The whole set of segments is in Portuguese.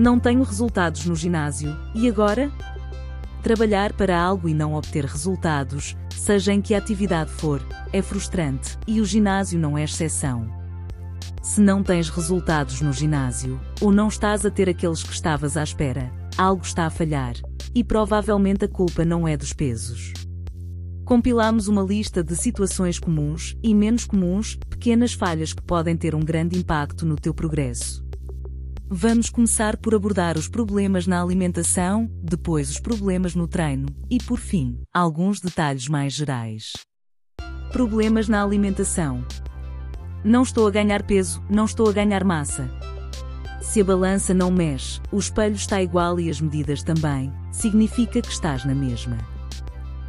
Não tenho resultados no ginásio, e agora? Trabalhar para algo e não obter resultados, seja em que atividade for, é frustrante, e o ginásio não é exceção. Se não tens resultados no ginásio, ou não estás a ter aqueles que estavas à espera, algo está a falhar, e provavelmente a culpa não é dos pesos. Compilamos uma lista de situações comuns e menos comuns, pequenas falhas que podem ter um grande impacto no teu progresso. Vamos começar por abordar os problemas na alimentação, depois os problemas no treino e, por fim, alguns detalhes mais gerais. Problemas na alimentação. Não estou a ganhar peso, não estou a ganhar massa. Se a balança não mexe, o espelho está igual e as medidas também, significa que estás na mesma.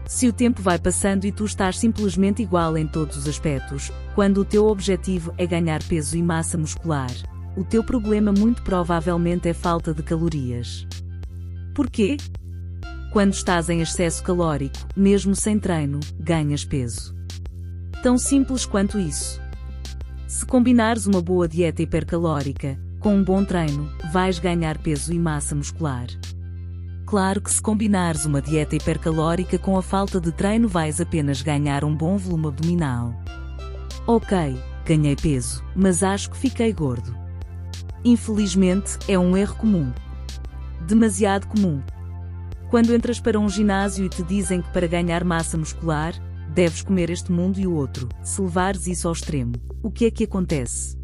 Se o tempo vai passando e tu estás simplesmente igual em todos os aspectos, quando o teu objetivo é ganhar peso e massa muscular, o teu problema muito provavelmente é falta de calorias. Porquê? Quando estás em excesso calórico, mesmo sem treino, ganhas peso. Tão simples quanto isso. Se combinares uma boa dieta hipercalórica com um bom treino, vais ganhar peso e massa muscular. Claro que se combinares uma dieta hipercalórica com a falta de treino, vais apenas ganhar um bom volume abdominal. Ok, ganhei peso, mas acho que fiquei gordo. Infelizmente, é um erro comum. Demasiado comum. Quando entras para um ginásio e te dizem que para ganhar massa muscular, deves comer este mundo e o outro, se levares isso ao extremo, o que é que acontece?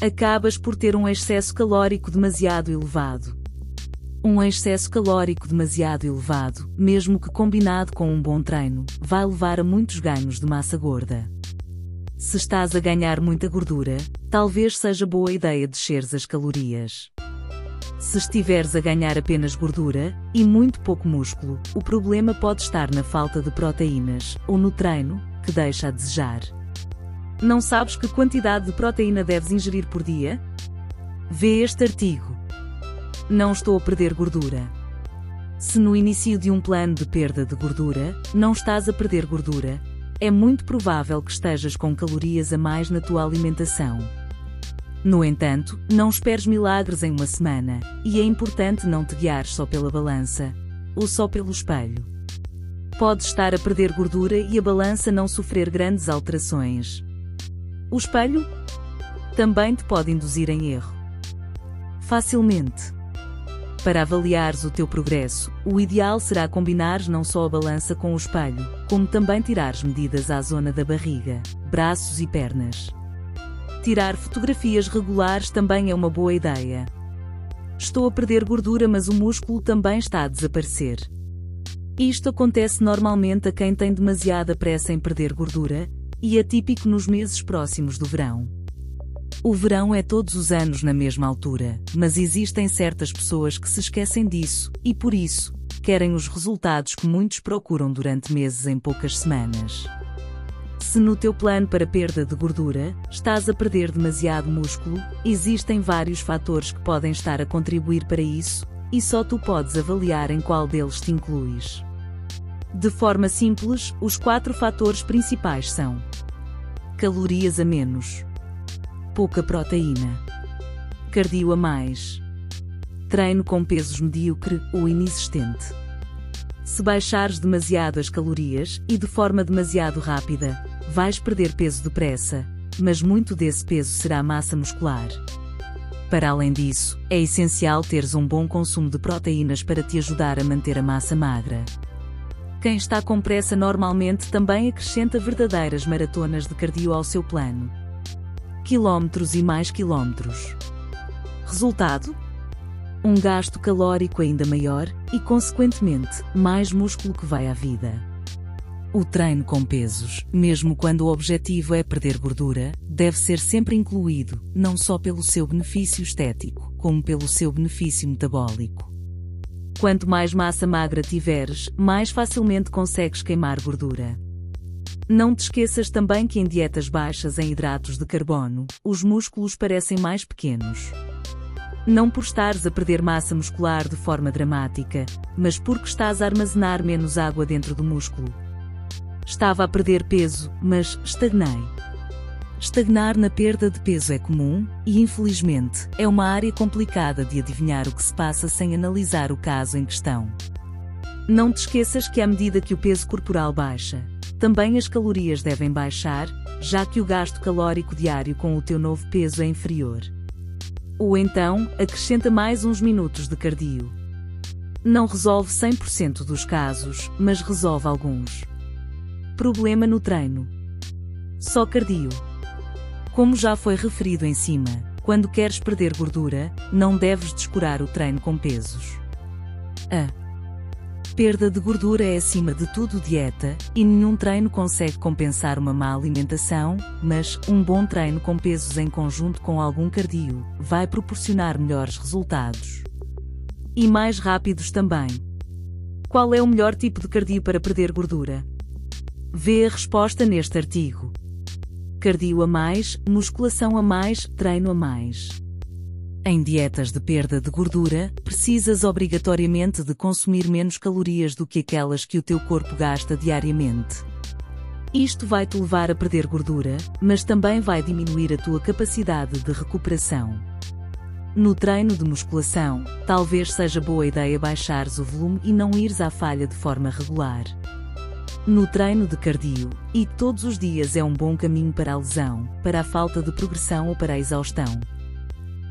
Acabas por ter um excesso calórico demasiado elevado. Um excesso calórico demasiado elevado, mesmo que combinado com um bom treino, vai levar a muitos ganhos de massa gorda. Se estás a ganhar muita gordura, talvez seja boa ideia desceres as calorias. Se estiveres a ganhar apenas gordura e muito pouco músculo, o problema pode estar na falta de proteínas ou no treino, que deixa a desejar. Não sabes que quantidade de proteína deves ingerir por dia? Vê este artigo. Não estou a perder gordura. Se no início de um plano de perda de gordura, não estás a perder gordura, é muito provável que estejas com calorias a mais na tua alimentação. No entanto, não esperes milagres em uma semana, e é importante não te guiares só pela balança, ou só pelo espelho. Podes estar a perder gordura e a balança não sofrer grandes alterações. O espelho também te pode induzir em erro. Facilmente. Para avaliares o teu progresso, o ideal será combinares não só a balança com o espelho, como também tirares medidas à zona da barriga, braços e pernas. Tirar fotografias regulares também é uma boa ideia. Estou a perder gordura, mas o músculo também está a desaparecer. Isto acontece normalmente a quem tem demasiada pressa em perder gordura, e é típico nos meses próximos do verão. O verão é todos os anos na mesma altura, mas existem certas pessoas que se esquecem disso, e por isso, querem os resultados que muitos procuram durante meses em poucas semanas. Se no teu plano para perda de gordura estás a perder demasiado músculo, existem vários fatores que podem estar a contribuir para isso, e só tu podes avaliar em qual deles te incluis. De forma simples, os quatro fatores principais são: calorias a menos, pouca proteína. Cardio a mais. Treino com pesos medíocre ou inexistente. Se baixares demasiado as calorias e de forma demasiado rápida, vais perder peso depressa, mas muito desse peso será massa muscular. Para além disso, é essencial teres um bom consumo de proteínas para te ajudar a manter a massa magra. Quem está com pressa normalmente também acrescenta verdadeiras maratonas de cardio ao seu plano quilómetros e mais quilómetros. Resultado? Um gasto calórico ainda maior e, consequentemente, mais músculo que vai à vida. O treino com pesos, mesmo quando o objetivo é perder gordura, deve ser sempre incluído, não só pelo seu benefício estético, como pelo seu benefício metabólico. Quanto mais massa magra tiveres, mais facilmente consegues queimar gordura. Não te esqueças também que em dietas baixas em hidratos de carbono, os músculos parecem mais pequenos. Não por estares a perder massa muscular de forma dramática, mas porque estás a armazenar menos água dentro do músculo. Estava a perder peso, mas estagnei. Estagnar na perda de peso é comum e, infelizmente, é uma área complicada de adivinhar o que se passa sem analisar o caso em questão. Não te esqueças que à medida que o peso corporal baixa, também as calorias devem baixar, já que o gasto calórico diário com o teu novo peso é inferior. Ou então, acrescenta mais uns minutos de cardio. Não resolve 100% dos casos, mas resolve alguns. Problema no treino. Só cardio. Como já foi referido em cima, quando queres perder gordura, não deves descurar o treino com pesos. A perda de gordura é acima de tudo dieta, e nenhum treino consegue compensar uma má alimentação, mas um bom treino com pesos em conjunto com algum cardio vai proporcionar melhores resultados. E mais rápidos também. Qual é o melhor tipo de cardio para perder gordura? Vê a resposta neste artigo. Cardio a mais, musculação a mais, treino a mais. Em dietas de perda de gordura, precisas obrigatoriamente de consumir menos calorias do que aquelas que o teu corpo gasta diariamente. Isto vai te levar a perder gordura, mas também vai diminuir a tua capacidade de recuperação. No treino de musculação, talvez seja boa ideia baixares o volume e não ires à falha de forma regular. No treino de cardio, e todos os dias é um bom caminho para a lesão, para a falta de progressão ou para a exaustão.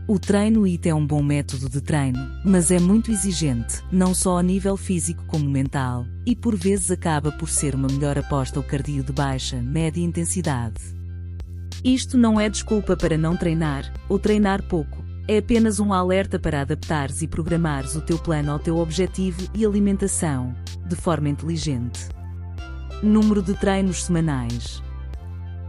O treino IT é um bom método de treino, mas é muito exigente, não só a nível físico como mental, e por vezes acaba por ser uma melhor aposta o cardio de baixa, média intensidade. Isto não é desculpa para não treinar, ou treinar pouco, é apenas um alerta para adaptares e programares o teu plano ao teu objetivo e alimentação, de forma inteligente. Número de treinos semanais.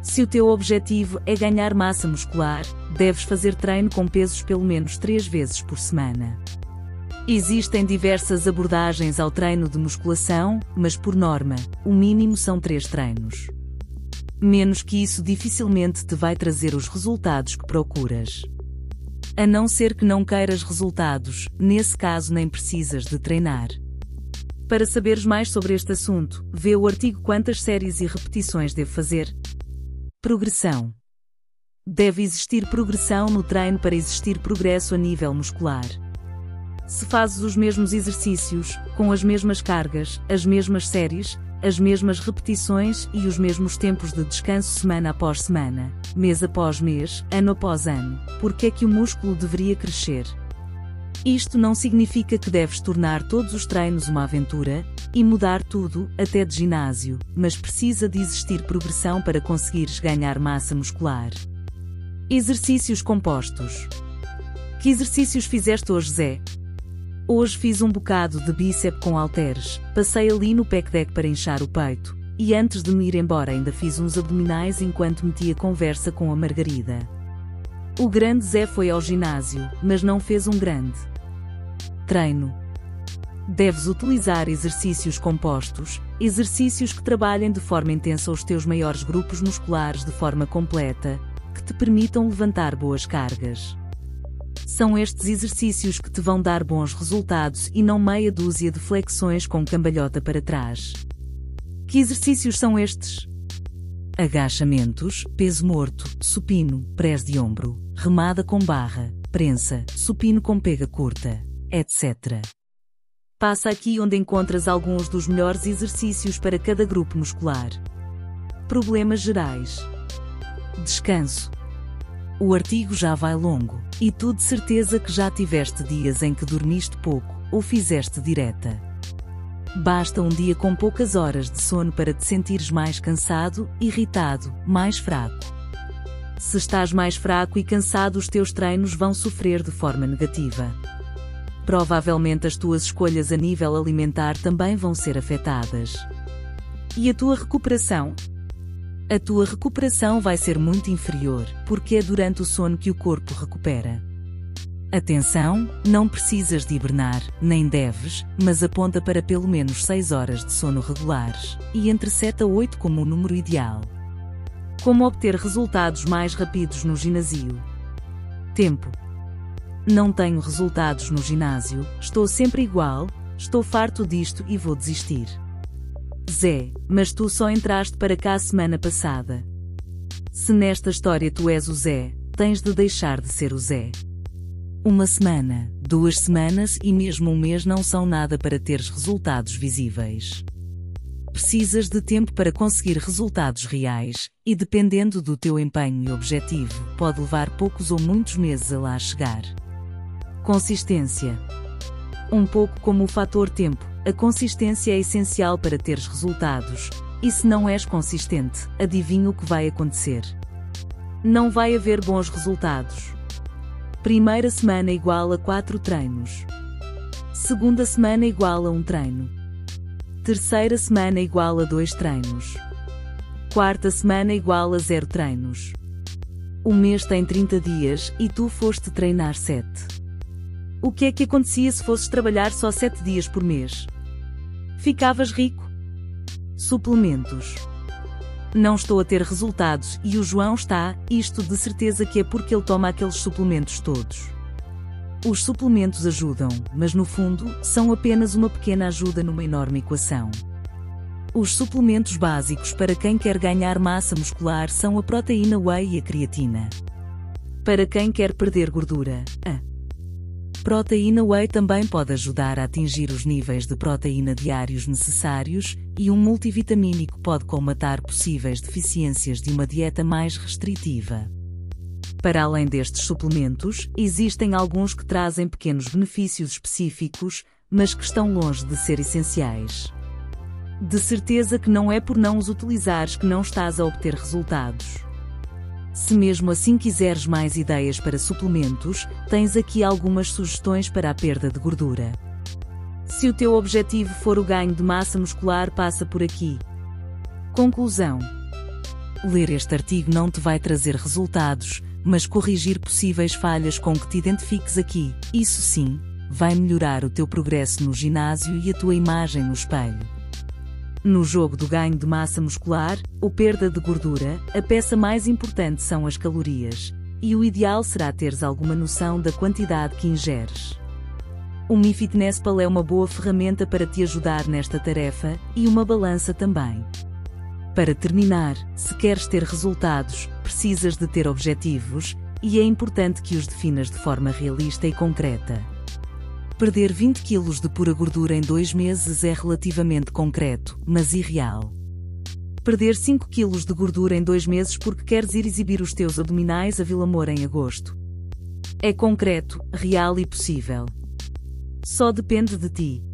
Se o teu objetivo é ganhar massa muscular, deves fazer treino com pesos pelo menos 3 vezes por semana. Existem diversas abordagens ao treino de musculação, mas por norma, o mínimo são 3 treinos. Menos que isso dificilmente te vai trazer os resultados que procuras. A não ser que não queiras resultados, nesse caso nem precisas de treinar. Para saberes mais sobre este assunto, vê o artigo Quantas séries e repetições devo fazer? Progressão. Deve existir progressão no treino para existir progresso a nível muscular. Se fazes os mesmos exercícios, com as mesmas cargas, as mesmas séries, as mesmas repetições e os mesmos tempos de descanso semana após semana, mês após mês, ano após ano, por que é que o músculo deveria crescer? Isto não significa que deves tornar todos os treinos uma aventura e mudar tudo, até de ginásio, mas precisa de existir progressão para conseguires ganhar massa muscular. Exercícios compostos. Que exercícios fizeste hoje, Zé? Hoje fiz um bocado de bíceps com halteres, passei ali no pec deck para inchar o peito, e antes de me ir embora ainda fiz uns abdominais enquanto metia conversa com a Margarida. O grande Zé foi ao ginásio, mas não fez um grande treino. Deves utilizar exercícios compostos, exercícios que trabalhem de forma intensa os teus maiores grupos musculares de forma completa, que te permitam levantar boas cargas. São estes exercícios que te vão dar bons resultados e não meia dúzia de flexões com cambalhota para trás. Que exercícios são estes? agachamentos, peso morto, supino, press de ombro, remada com barra, prensa, supino com pega curta, etc. Passa aqui onde encontras alguns dos melhores exercícios para cada grupo muscular. Problemas gerais. Descanso. O artigo já vai longo, e tu de certeza que já tiveste dias em que dormiste pouco ou fizeste direta. Basta um dia com poucas horas de sono para te sentires mais cansado, irritado, mais fraco. Se estás mais fraco e cansado, os teus treinos vão sofrer de forma negativa. Provavelmente as tuas escolhas a nível alimentar também vão ser afetadas. E a tua recuperação? A tua recuperação vai ser muito inferior, porque é durante o sono que o corpo recupera. Atenção, não precisas de hibernar, nem deves, mas aponta para pelo menos 6 horas de sono regulares, e entre 7 a 8 como o número ideal. Como obter resultados mais rápidos no ginásio? Tempo. Não tenho resultados no ginásio, estou sempre igual, estou farto disto e vou desistir. Zé, mas tu só entraste para cá semana passada. Se nesta história tu és o Zé, tens de deixar de ser o Zé. Uma semana, duas semanas e mesmo um mês não são nada para teres resultados visíveis. Precisas de tempo para conseguir resultados reais, e dependendo do teu empenho e objetivo, pode levar poucos ou muitos meses a lá chegar. Consistência. Um pouco como o fator tempo, a consistência é essencial para teres resultados, e se não és consistente, adivinha o que vai acontecer. Não vai haver bons resultados. Primeira semana igual a 4 treinos. Segunda semana igual a um treino. Terceira semana igual a 2 treinos. Quarta semana igual a 0 treinos. O mês tem 30 dias e tu foste treinar 7. O que é que acontecia se fosses trabalhar só 7 dias por mês? Ficavas rico? Suplementos. Não estou a ter resultados e o João está, isto de certeza que é porque ele toma aqueles suplementos todos. Os suplementos ajudam, mas no fundo, são apenas uma pequena ajuda numa enorme equação. Os suplementos básicos para quem quer ganhar massa muscular são a proteína whey e a creatina. Para quem quer perder gordura, a Proteína whey também pode ajudar a atingir os níveis de proteína diários necessários, e um multivitamínico pode colmatar possíveis deficiências de uma dieta mais restritiva. Para além destes suplementos, existem alguns que trazem pequenos benefícios específicos, mas que estão longe de ser essenciais. De certeza que não é por não os utilizares que não estás a obter resultados. Se mesmo assim quiseres mais ideias para suplementos, tens aqui algumas sugestões para a perda de gordura. Se o teu objetivo for o ganho de massa muscular, passa por aqui. Conclusão: Ler este artigo não te vai trazer resultados, mas corrigir possíveis falhas com que te identifiques aqui, isso sim, vai melhorar o teu progresso no ginásio e a tua imagem no espelho. No jogo do ganho de massa muscular ou perda de gordura, a peça mais importante são as calorias, e o ideal será teres alguma noção da quantidade que ingeres. O Mi Fitness Pal é uma boa ferramenta para te ajudar nesta tarefa e uma balança também. Para terminar, se queres ter resultados, precisas de ter objetivos, e é importante que os definas de forma realista e concreta. Perder 20 kg de pura gordura em dois meses é relativamente concreto, mas irreal. Perder 5 kg de gordura em dois meses porque queres ir exibir os teus abdominais a Vila Moura em agosto. É concreto, real e possível. Só depende de ti.